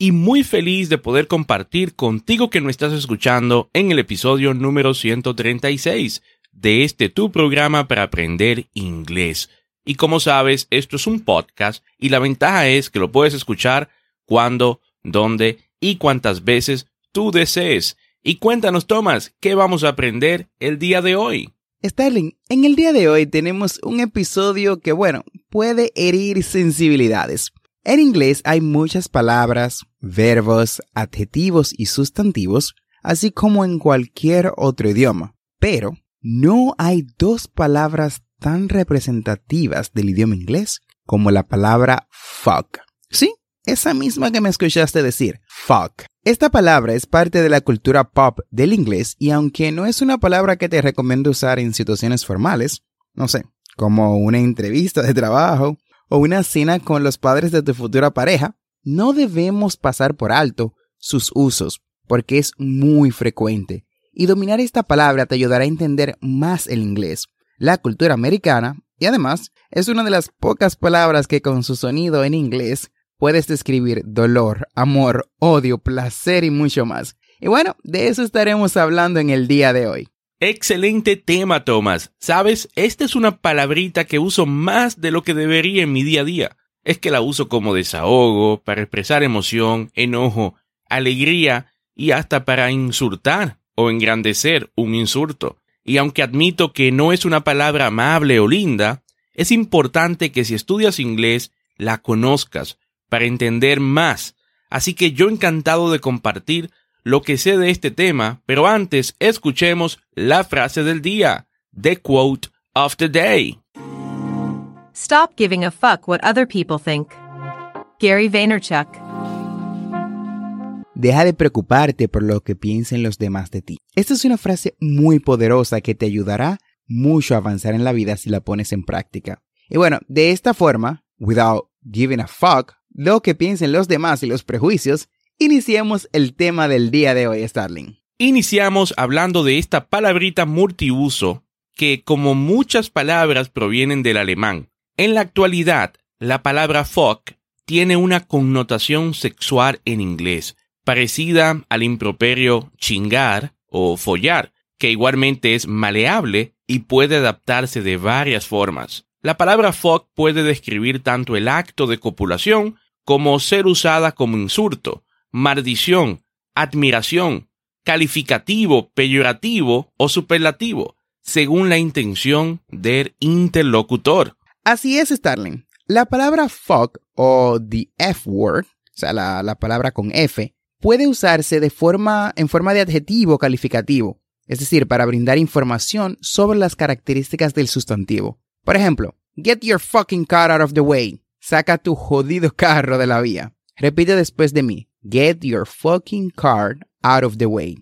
y muy feliz de poder compartir contigo que nos estás escuchando en el episodio número 136 de este tu programa para aprender inglés. Y como sabes, esto es un podcast y la ventaja es que lo puedes escuchar cuando, dónde y cuántas veces tú desees. Y cuéntanos, Thomas, ¿qué vamos a aprender el día de hoy? Sterling, en el día de hoy tenemos un episodio que, bueno, puede herir sensibilidades. En inglés hay muchas palabras, verbos, adjetivos y sustantivos, así como en cualquier otro idioma. Pero no hay dos palabras tan representativas del idioma inglés como la palabra fuck. Sí, esa misma que me escuchaste decir, fuck. Esta palabra es parte de la cultura pop del inglés y aunque no es una palabra que te recomiendo usar en situaciones formales, no sé, como una entrevista de trabajo o una cena con los padres de tu futura pareja, no debemos pasar por alto sus usos, porque es muy frecuente. Y dominar esta palabra te ayudará a entender más el inglés, la cultura americana, y además es una de las pocas palabras que con su sonido en inglés puedes describir dolor, amor, odio, placer y mucho más. Y bueno, de eso estaremos hablando en el día de hoy. Excelente tema, Thomas. Sabes, esta es una palabrita que uso más de lo que debería en mi día a día. Es que la uso como desahogo, para expresar emoción, enojo, alegría y hasta para insultar o engrandecer un insulto. Y aunque admito que no es una palabra amable o linda, es importante que si estudias inglés la conozcas para entender más. Así que yo encantado de compartir lo que sé de este tema, pero antes escuchemos la frase del día, the quote of the day. Stop giving a fuck what other people think. Gary Vaynerchuk. Deja de preocuparte por lo que piensen los demás de ti. Esta es una frase muy poderosa que te ayudará mucho a avanzar en la vida si la pones en práctica. Y bueno, de esta forma, without giving a fuck, lo que piensen los demás y los prejuicios, Iniciemos el tema del día de hoy, Starling. Iniciamos hablando de esta palabrita multiuso que, como muchas palabras, provienen del alemán. En la actualidad, la palabra fuck tiene una connotación sexual en inglés, parecida al improperio chingar o follar, que igualmente es maleable y puede adaptarse de varias formas. La palabra fuck puede describir tanto el acto de copulación como ser usada como insulto, maldición, admiración, calificativo, peyorativo o superlativo, según la intención del interlocutor. Así es, Starling. La palabra fuck o the F word, o sea, la, la palabra con F, puede usarse de forma, en forma de adjetivo calificativo, es decir, para brindar información sobre las características del sustantivo. Por ejemplo, get your fucking car out of the way. Saca tu jodido carro de la vía. Repite después de mí. Get your fucking car out of the way.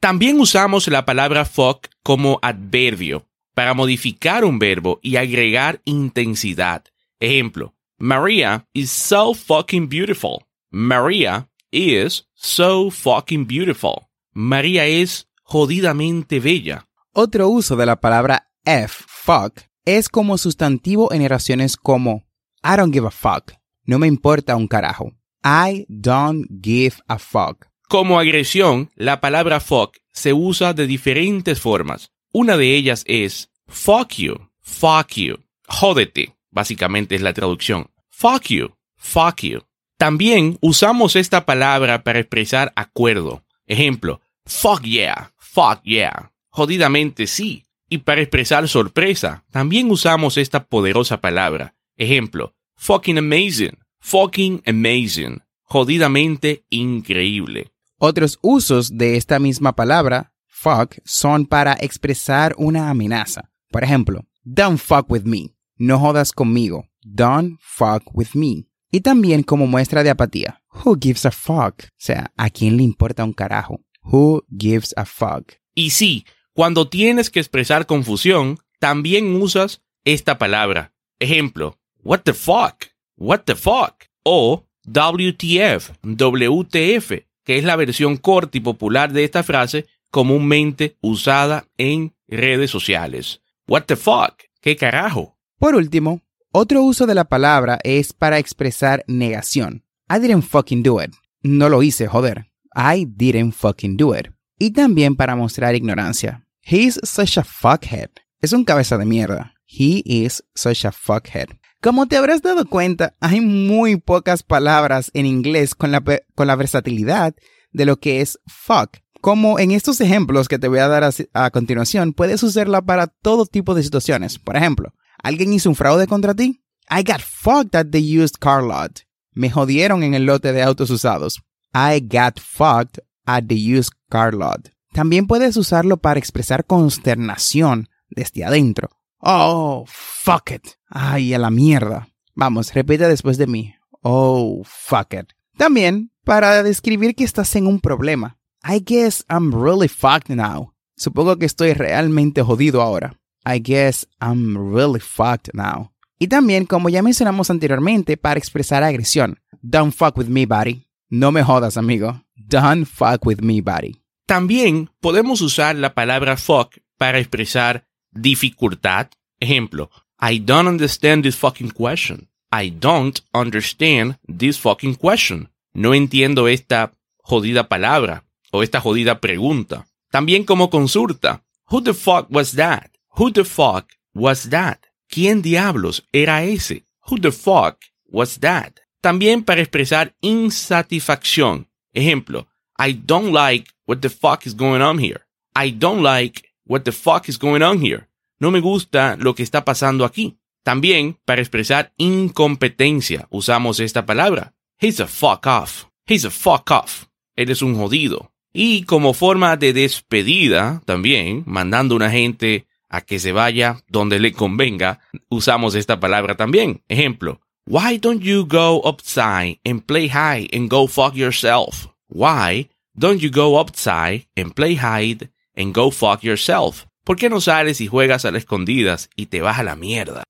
También usamos la palabra fuck como adverbio para modificar un verbo y agregar intensidad. Ejemplo, Maria is so fucking beautiful. Maria is so fucking beautiful. María es jodidamente bella. Otro uso de la palabra F, fuck, es como sustantivo en oraciones como I don't give a fuck. No me importa un carajo. I don't give a fuck. Como agresión, la palabra fuck se usa de diferentes formas. Una de ellas es fuck you, fuck you, jódete, básicamente es la traducción. Fuck you, fuck you. También usamos esta palabra para expresar acuerdo. Ejemplo, fuck yeah, fuck yeah, jodidamente sí. Y para expresar sorpresa, también usamos esta poderosa palabra. Ejemplo, fucking amazing, fucking amazing, jodidamente increíble. Otros usos de esta misma palabra, fuck, son para expresar una amenaza. Por ejemplo, don't fuck with me, no jodas conmigo, don't fuck with me. Y también como muestra de apatía. Who gives a fuck? O sea, ¿a quién le importa un carajo? Who gives a fuck? Y sí, cuando tienes que expresar confusión, también usas esta palabra. Ejemplo, what the fuck? What the fuck? O WTF, WTF, que es la versión corta y popular de esta frase comúnmente usada en redes sociales. What the fuck? ¿Qué carajo? Por último, otro uso de la palabra es para expresar negación. I didn't fucking do it. No lo hice, joder. I didn't fucking do it. Y también para mostrar ignorancia. He's such a fuckhead. Es un cabeza de mierda. He is such a fuckhead. Como te habrás dado cuenta, hay muy pocas palabras en inglés con la, con la versatilidad de lo que es fuck. Como en estos ejemplos que te voy a dar a, a, continuación, puedes usarla para todo tipo de situaciones. Por ejemplo, ¿alguien hizo un fraude contra ti? I got fucked at the used car lot. Me jodieron en el lote de autos usados. I got fucked at the used car lot. También puedes usarlo para expresar consternación desde adentro. Oh, fuck it. Ay, a la mierda. Vamos, repite después de mí. Oh, fuck it. También para describir que estás en un problema. I guess I'm really fucked now. Supongo que estoy realmente jodido ahora. I guess I'm really fucked now. Y también, como ya mencionamos anteriormente, para expresar agresión. Don't fuck with me, buddy. No me jodas, amigo. Don't fuck with me, buddy. También podemos usar la palabra fuck para expresar dificultad. Ejemplo, I don't understand this fucking question. I don't understand this fucking question. No entiendo esta jodida palabra o esta jodida pregunta. También como consulta. Who the fuck was that? Who the fuck was that? ¿Quién diablos era ese? Who the fuck was that? También para expresar insatisfacción. Ejemplo, I don't like what the fuck is going on here. I don't like what the fuck is going on here. No me gusta lo que está pasando aquí. También, para expresar incompetencia, usamos esta palabra. He's a fuck off. He's a fuck off. Él es un jodido. Y como forma de despedida, también, mandando a una gente a que se vaya donde le convenga, usamos esta palabra también. Ejemplo, Why don't you go outside and play hide and go fuck yourself? Why don't you go outside and play hide and go fuck yourself? ¿Por qué no sales y juegas a las escondidas y te vas a la mierda?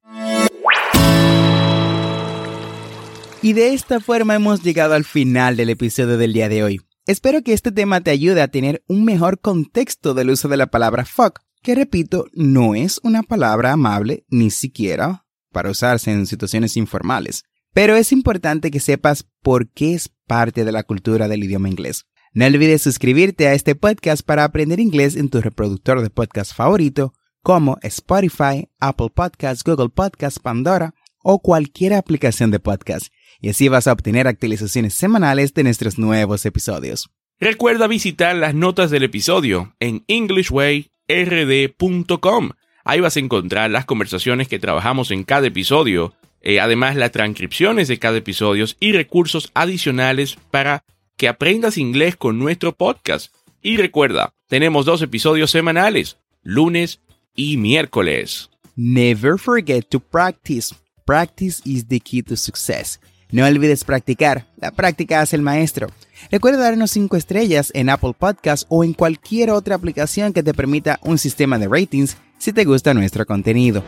Y de esta forma hemos llegado al final del episodio del día de hoy. Espero que este tema te ayude a tener un mejor contexto del uso de la palabra fuck, que repito, no es una palabra amable ni siquiera para usarse en situaciones informales. Pero es importante que sepas por qué es parte de la cultura del idioma inglés. No olvides suscribirte a este podcast para aprender inglés en tu reproductor de podcast favorito como Spotify, Apple Podcasts, Google Podcasts, Pandora o cualquier aplicación de podcast. Y así vas a obtener actualizaciones semanales de nuestros nuevos episodios. Recuerda visitar las notas del episodio en englishwayrd.com. Ahí vas a encontrar las conversaciones que trabajamos en cada episodio, eh, además las transcripciones de cada episodio y recursos adicionales para que aprendas inglés con nuestro podcast. Y recuerda, tenemos dos episodios semanales, lunes y miércoles. Never forget to practice. Practice is the key to success. No olvides practicar. La práctica hace el maestro. Recuerda darnos 5 estrellas en Apple Podcasts o en cualquier otra aplicación que te permita un sistema de ratings si te gusta nuestro contenido.